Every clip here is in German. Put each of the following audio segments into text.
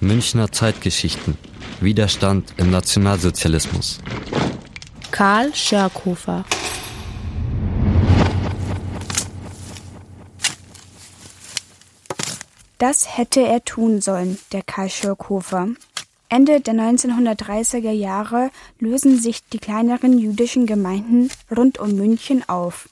Münchner Zeitgeschichten. Widerstand im Nationalsozialismus. Karl Schörkhofer. Das hätte er tun sollen, der Karl Schörkhofer. Ende der 1930er Jahre lösen sich die kleineren jüdischen Gemeinden rund um München auf.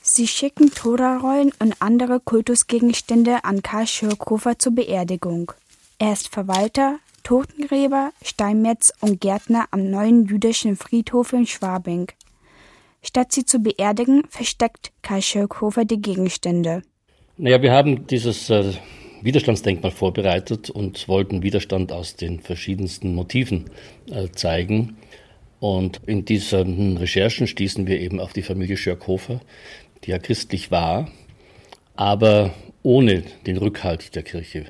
Sie schicken Torarollen und andere Kultusgegenstände an Karl Schörkhofer zur Beerdigung. Er ist Verwalter, Totengräber, Steinmetz und Gärtner am neuen jüdischen Friedhof in Schwabing. Statt sie zu beerdigen, versteckt Karl Schirkhofer die Gegenstände. Naja, wir haben dieses äh, Widerstandsdenkmal vorbereitet und wollten Widerstand aus den verschiedensten Motiven äh, zeigen. Und in diesen Recherchen stießen wir eben auf die Familie Schirkhofer, die ja christlich war, aber ohne den Rückhalt der Kirche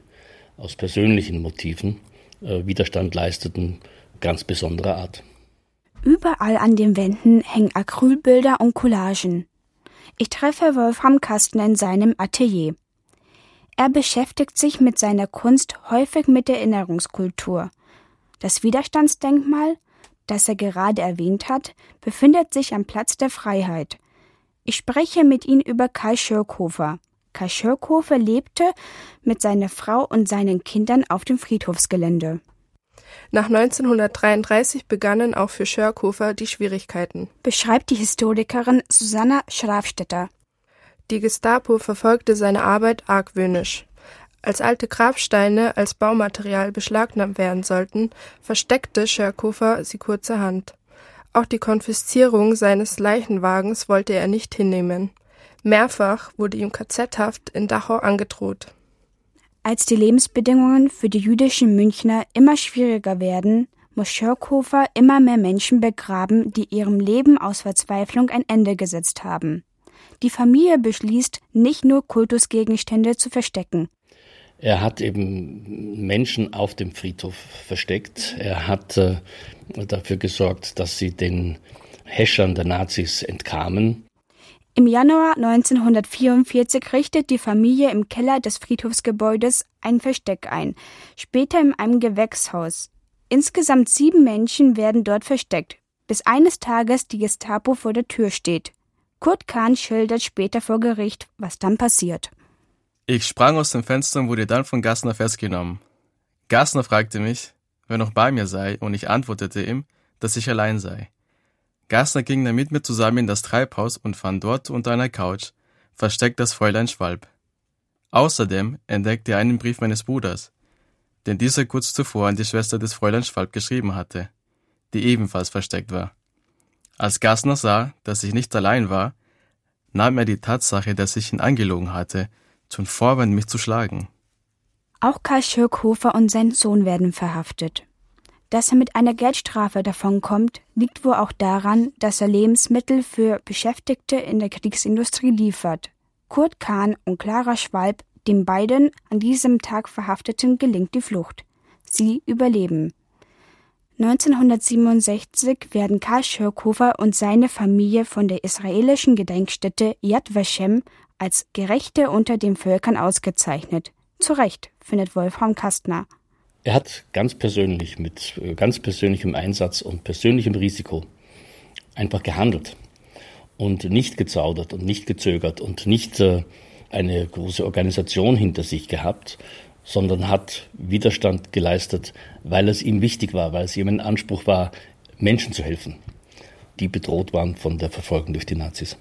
aus persönlichen Motiven äh, Widerstand leisteten, ganz besonderer Art. Überall an den Wänden hängen Acrylbilder und Collagen. Ich treffe Wolfram Kastner in seinem Atelier. Er beschäftigt sich mit seiner Kunst häufig mit der Erinnerungskultur. Das Widerstandsdenkmal, das er gerade erwähnt hat, befindet sich am Platz der Freiheit. Ich spreche mit ihm über Kai Schirkhofer, Karl Schirkhofer lebte mit seiner Frau und seinen Kindern auf dem Friedhofsgelände. Nach 1933 begannen auch für Schörkhofer die Schwierigkeiten, beschreibt die Historikerin Susanna Schrafstetter. Die Gestapo verfolgte seine Arbeit argwöhnisch. Als alte Grabsteine als Baumaterial beschlagnahmt werden sollten, versteckte Schörkhofer sie kurzerhand. Auch die Konfiszierung seines Leichenwagens wollte er nicht hinnehmen. Mehrfach wurde ihm KZ-Haft in Dachau angedroht. Als die Lebensbedingungen für die jüdischen Münchner immer schwieriger werden, muss Schörkhofer immer mehr Menschen begraben, die ihrem Leben aus Verzweiflung ein Ende gesetzt haben. Die Familie beschließt, nicht nur Kultusgegenstände zu verstecken. Er hat eben Menschen auf dem Friedhof versteckt. Er hat äh, dafür gesorgt, dass sie den Häschern der Nazis entkamen. Im Januar 1944 richtet die Familie im Keller des Friedhofsgebäudes ein Versteck ein, später in einem Gewächshaus. Insgesamt sieben Menschen werden dort versteckt, bis eines Tages die Gestapo vor der Tür steht. Kurt Kahn schildert später vor Gericht, was dann passiert. Ich sprang aus dem Fenster und wurde dann von Gassner festgenommen. Gassner fragte mich, wer noch bei mir sei, und ich antwortete ihm, dass ich allein sei. Gassner ging dann mit mir zusammen in das Treibhaus und fand dort unter einer Couch versteckt das Fräulein Schwalb. Außerdem entdeckte er einen Brief meines Bruders, den dieser kurz zuvor an die Schwester des Fräulein Schwalb geschrieben hatte, die ebenfalls versteckt war. Als Gassner sah, dass ich nicht allein war, nahm er die Tatsache, dass ich ihn angelogen hatte, zum Vorwand, mich zu schlagen. Auch Karl Schirkhofer und sein Sohn werden verhaftet. Dass er mit einer Geldstrafe davonkommt, liegt wohl auch daran, dass er Lebensmittel für Beschäftigte in der Kriegsindustrie liefert. Kurt Kahn und Clara Schwalb, den beiden an diesem Tag Verhafteten, gelingt die Flucht. Sie überleben. 1967 werden Karl Schirkhofer und seine Familie von der israelischen Gedenkstätte Yad Vashem als Gerechte unter den Völkern ausgezeichnet. Zu Recht, findet Wolfram Kastner. Er hat ganz persönlich, mit äh, ganz persönlichem Einsatz und persönlichem Risiko einfach gehandelt und nicht gezaudert und nicht gezögert und nicht äh, eine große Organisation hinter sich gehabt, sondern hat Widerstand geleistet, weil es ihm wichtig war, weil es ihm ein Anspruch war, Menschen zu helfen, die bedroht waren von der Verfolgung durch die Nazis.